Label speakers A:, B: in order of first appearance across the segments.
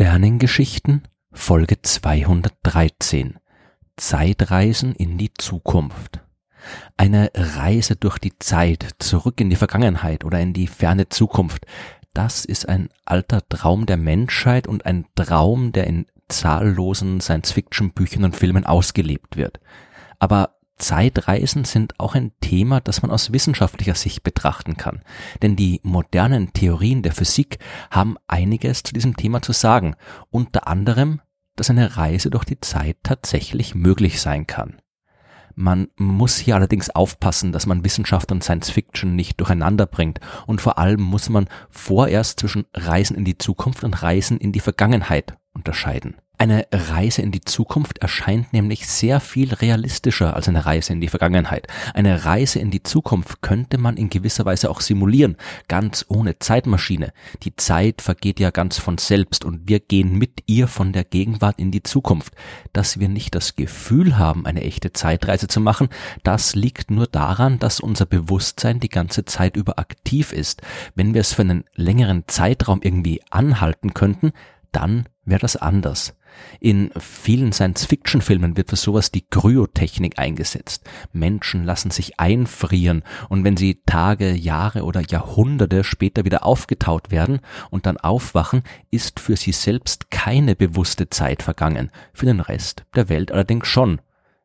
A: Sternengeschichten Folge 213 Zeitreisen in die Zukunft. Eine Reise durch die Zeit, zurück in die Vergangenheit oder in die ferne Zukunft, das ist ein alter Traum der Menschheit und ein Traum, der in zahllosen Science-Fiction-Büchern und Filmen ausgelebt wird. Aber Zeitreisen sind auch ein Thema, das man aus wissenschaftlicher Sicht betrachten kann. Denn die modernen Theorien der Physik haben einiges zu diesem Thema zu sagen. Unter anderem, dass eine Reise durch die Zeit tatsächlich möglich sein kann. Man muss hier allerdings aufpassen, dass man Wissenschaft und Science Fiction nicht durcheinander bringt und vor allem muss man vorerst zwischen Reisen in die Zukunft und Reisen in die Vergangenheit unterscheiden. Eine Reise in die Zukunft erscheint nämlich sehr viel realistischer als eine Reise in die Vergangenheit. Eine Reise in die Zukunft könnte man in gewisser Weise auch simulieren, ganz ohne Zeitmaschine. Die Zeit vergeht ja ganz von selbst und wir gehen mit ihr von der Gegenwart in die Zukunft. Dass wir nicht das Gefühl haben, eine echte Zeitreise zu machen, das liegt nur daran, dass unser Bewusstsein die ganze Zeit über aktiv ist. Wenn wir es für einen längeren Zeitraum irgendwie anhalten könnten, dann wäre das anders. In vielen Science-Fiction-Filmen wird für sowas die Kryotechnik eingesetzt. Menschen lassen sich einfrieren und wenn sie Tage, Jahre oder Jahrhunderte später wieder aufgetaut werden und dann aufwachen, ist für sie selbst keine bewusste Zeit vergangen, für den Rest der Welt allerdings schon.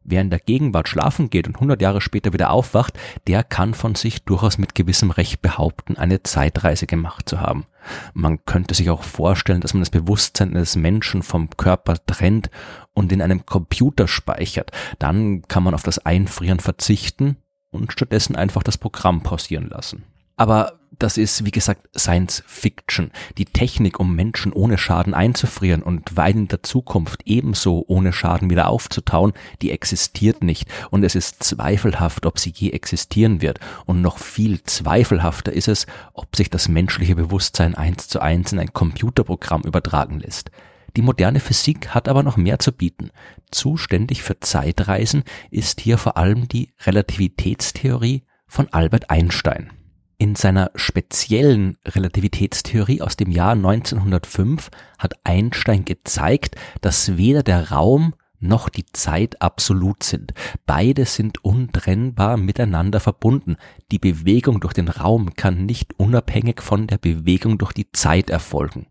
A: Wer in der Gegenwart schlafen geht und 100 Jahre später wieder aufwacht, der kann von sich durchaus mit gewissem Recht behaupten, eine Zeitreise gemacht zu haben. Man könnte sich auch vorstellen, dass man das Bewusstsein des Menschen vom Körper trennt und in einem Computer speichert. Dann kann man auf das Einfrieren verzichten und stattdessen einfach das Programm pausieren lassen. Aber das ist, wie gesagt, Science Fiction. Die Technik, um Menschen ohne Schaden einzufrieren und weit in der Zukunft ebenso ohne Schaden wieder aufzutauen, die existiert nicht. Und es ist zweifelhaft, ob sie je existieren wird. Und noch viel zweifelhafter ist es, ob sich das menschliche Bewusstsein eins zu eins in ein Computerprogramm übertragen lässt. Die moderne Physik hat aber noch mehr zu bieten. Zuständig für Zeitreisen ist hier vor allem die Relativitätstheorie von Albert Einstein. In seiner speziellen Relativitätstheorie aus dem Jahr 1905 hat Einstein gezeigt, dass weder der Raum noch die Zeit absolut sind. Beide sind untrennbar miteinander verbunden. Die Bewegung durch den Raum kann nicht unabhängig von der Bewegung durch die Zeit erfolgen.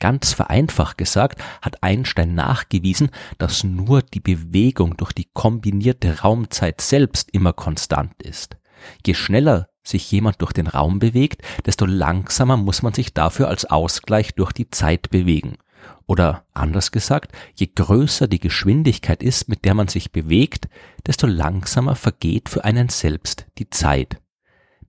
A: Ganz vereinfacht gesagt hat Einstein nachgewiesen, dass nur die Bewegung durch die kombinierte Raumzeit selbst immer konstant ist. Je schneller sich jemand durch den Raum bewegt, desto langsamer muss man sich dafür als Ausgleich durch die Zeit bewegen. Oder anders gesagt, je größer die Geschwindigkeit ist, mit der man sich bewegt, desto langsamer vergeht für einen selbst die Zeit.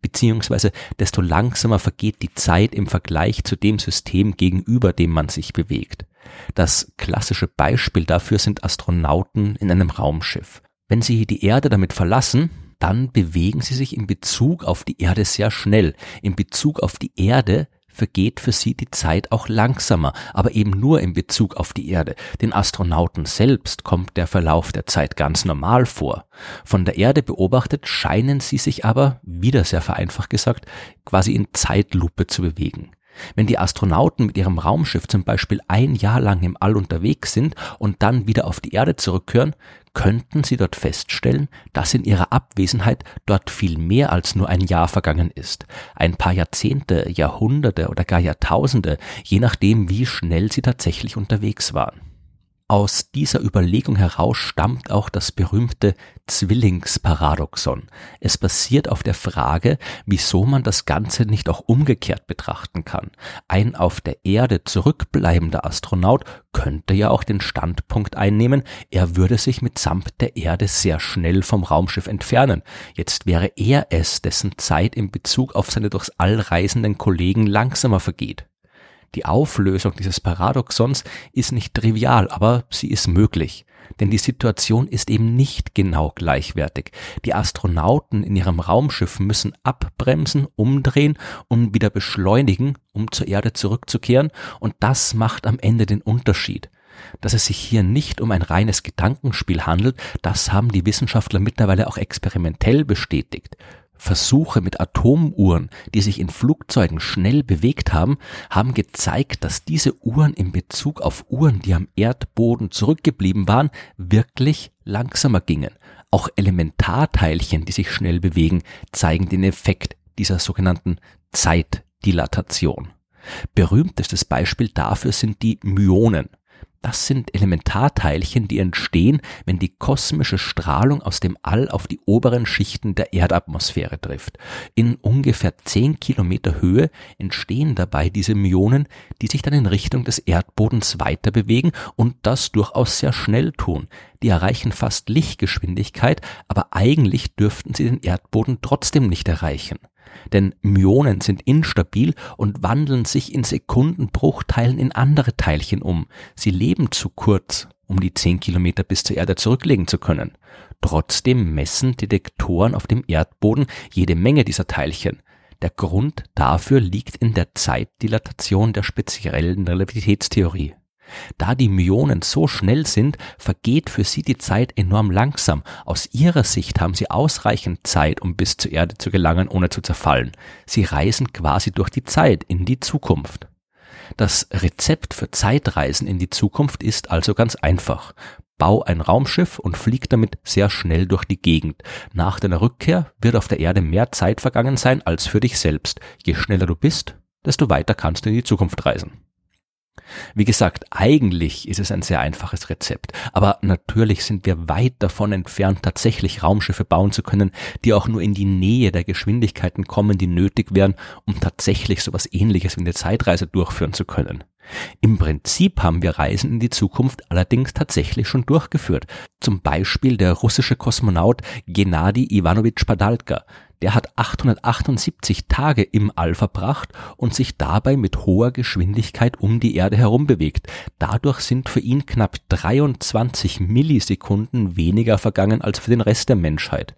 A: Beziehungsweise desto langsamer vergeht die Zeit im Vergleich zu dem System gegenüber dem man sich bewegt. Das klassische Beispiel dafür sind Astronauten in einem Raumschiff. Wenn sie die Erde damit verlassen, dann bewegen sie sich in Bezug auf die Erde sehr schnell. In Bezug auf die Erde vergeht für sie die Zeit auch langsamer, aber eben nur in Bezug auf die Erde. Den Astronauten selbst kommt der Verlauf der Zeit ganz normal vor. Von der Erde beobachtet scheinen sie sich aber, wieder sehr vereinfacht gesagt, quasi in Zeitlupe zu bewegen. Wenn die Astronauten mit ihrem Raumschiff zum Beispiel ein Jahr lang im All unterwegs sind und dann wieder auf die Erde zurückkehren, könnten sie dort feststellen, dass in ihrer Abwesenheit dort viel mehr als nur ein Jahr vergangen ist. Ein paar Jahrzehnte, Jahrhunderte oder gar Jahrtausende, je nachdem, wie schnell sie tatsächlich unterwegs waren. Aus dieser Überlegung heraus stammt auch das berühmte Zwillingsparadoxon. Es basiert auf der Frage, wieso man das Ganze nicht auch umgekehrt betrachten kann. Ein auf der Erde zurückbleibender Astronaut könnte ja auch den Standpunkt einnehmen, er würde sich mitsamt der Erde sehr schnell vom Raumschiff entfernen. Jetzt wäre er es, dessen Zeit in Bezug auf seine durchs All reisenden Kollegen langsamer vergeht. Die Auflösung dieses Paradoxons ist nicht trivial, aber sie ist möglich. Denn die Situation ist eben nicht genau gleichwertig. Die Astronauten in ihrem Raumschiff müssen abbremsen, umdrehen und wieder beschleunigen, um zur Erde zurückzukehren, und das macht am Ende den Unterschied. Dass es sich hier nicht um ein reines Gedankenspiel handelt, das haben die Wissenschaftler mittlerweile auch experimentell bestätigt. Versuche mit Atomuhren, die sich in Flugzeugen schnell bewegt haben, haben gezeigt, dass diese Uhren in Bezug auf Uhren, die am Erdboden zurückgeblieben waren, wirklich langsamer gingen. Auch Elementarteilchen, die sich schnell bewegen, zeigen den Effekt dieser sogenannten Zeitdilatation. Berühmtestes Beispiel dafür sind die Myonen. Das sind Elementarteilchen, die entstehen, wenn die kosmische Strahlung aus dem All auf die oberen Schichten der Erdatmosphäre trifft. In ungefähr 10 Kilometer Höhe entstehen dabei diese Myonen, die sich dann in Richtung des Erdbodens weiter bewegen und das durchaus sehr schnell tun. Die erreichen fast Lichtgeschwindigkeit, aber eigentlich dürften sie den Erdboden trotzdem nicht erreichen denn Myonen sind instabil und wandeln sich in Sekundenbruchteilen in andere Teilchen um. Sie leben zu kurz, um die 10 Kilometer bis zur Erde zurücklegen zu können. Trotzdem messen Detektoren auf dem Erdboden jede Menge dieser Teilchen. Der Grund dafür liegt in der Zeitdilatation der speziellen Relativitätstheorie. Da die Myonen so schnell sind, vergeht für sie die Zeit enorm langsam. Aus ihrer Sicht haben sie ausreichend Zeit, um bis zur Erde zu gelangen, ohne zu zerfallen. Sie reisen quasi durch die Zeit in die Zukunft. Das Rezept für Zeitreisen in die Zukunft ist also ganz einfach. Bau ein Raumschiff und flieg damit sehr schnell durch die Gegend. Nach deiner Rückkehr wird auf der Erde mehr Zeit vergangen sein als für dich selbst. Je schneller du bist, desto weiter kannst du in die Zukunft reisen. Wie gesagt, eigentlich ist es ein sehr einfaches Rezept, aber natürlich sind wir weit davon entfernt, tatsächlich Raumschiffe bauen zu können, die auch nur in die Nähe der Geschwindigkeiten kommen, die nötig wären, um tatsächlich sowas ähnliches wie eine Zeitreise durchführen zu können. Im Prinzip haben wir Reisen in die Zukunft allerdings tatsächlich schon durchgeführt. Zum Beispiel der russische Kosmonaut Gennady Ivanovich Padalka, der hat 878 Tage im All verbracht und sich dabei mit hoher Geschwindigkeit um die Erde herum bewegt. Dadurch sind für ihn knapp 23 Millisekunden weniger vergangen als für den Rest der Menschheit.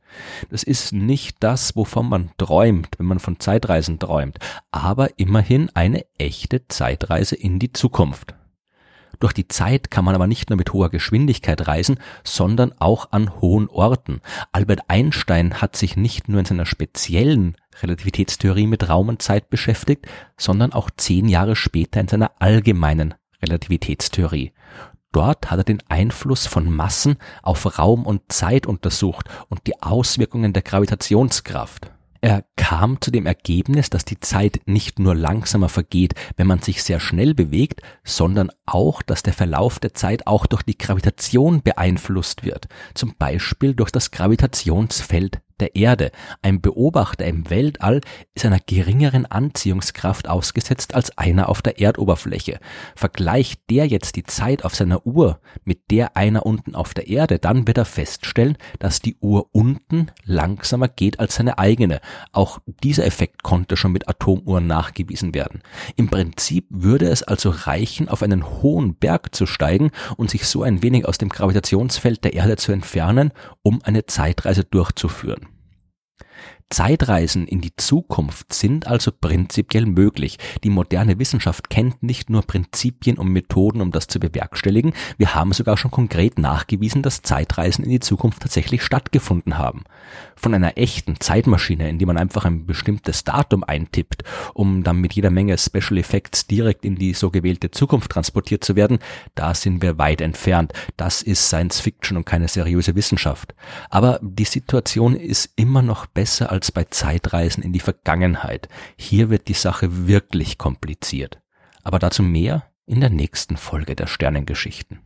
A: Das ist nicht das, wovon man träumt, wenn man von Zeitreisen träumt, aber immerhin eine echte Zeitreise in die Zukunft. Durch die Zeit kann man aber nicht nur mit hoher Geschwindigkeit reisen, sondern auch an hohen Orten. Albert Einstein hat sich nicht nur in seiner speziellen Relativitätstheorie mit Raum und Zeit beschäftigt, sondern auch zehn Jahre später in seiner allgemeinen Relativitätstheorie. Dort hat er den Einfluss von Massen auf Raum und Zeit untersucht und die Auswirkungen der Gravitationskraft. Er kam zu dem Ergebnis, dass die Zeit nicht nur langsamer vergeht, wenn man sich sehr schnell bewegt, sondern auch, dass der Verlauf der Zeit auch durch die Gravitation beeinflusst wird, zum Beispiel durch das Gravitationsfeld der Erde. Ein Beobachter im Weltall ist einer geringeren Anziehungskraft ausgesetzt als einer auf der Erdoberfläche. Vergleicht der jetzt die Zeit auf seiner Uhr mit der einer unten auf der Erde, dann wird er feststellen, dass die Uhr unten langsamer geht als seine eigene. Auch dieser Effekt konnte schon mit Atomuhren nachgewiesen werden. Im Prinzip würde es also reichen, auf einen hohen Berg zu steigen und sich so ein wenig aus dem Gravitationsfeld der Erde zu entfernen, um eine Zeitreise durchzuführen. Zeitreisen in die Zukunft sind also prinzipiell möglich. Die moderne Wissenschaft kennt nicht nur Prinzipien und Methoden, um das zu bewerkstelligen, wir haben sogar schon konkret nachgewiesen, dass Zeitreisen in die Zukunft tatsächlich stattgefunden haben. Von einer echten Zeitmaschine, in die man einfach ein bestimmtes Datum eintippt, um dann mit jeder Menge Special Effects direkt in die so gewählte Zukunft transportiert zu werden, da sind wir weit entfernt. Das ist Science Fiction und keine seriöse Wissenschaft. Aber die Situation ist immer noch besser als bei Zeitreisen in die Vergangenheit. Hier wird die Sache wirklich kompliziert. Aber dazu mehr in der nächsten Folge der Sternengeschichten.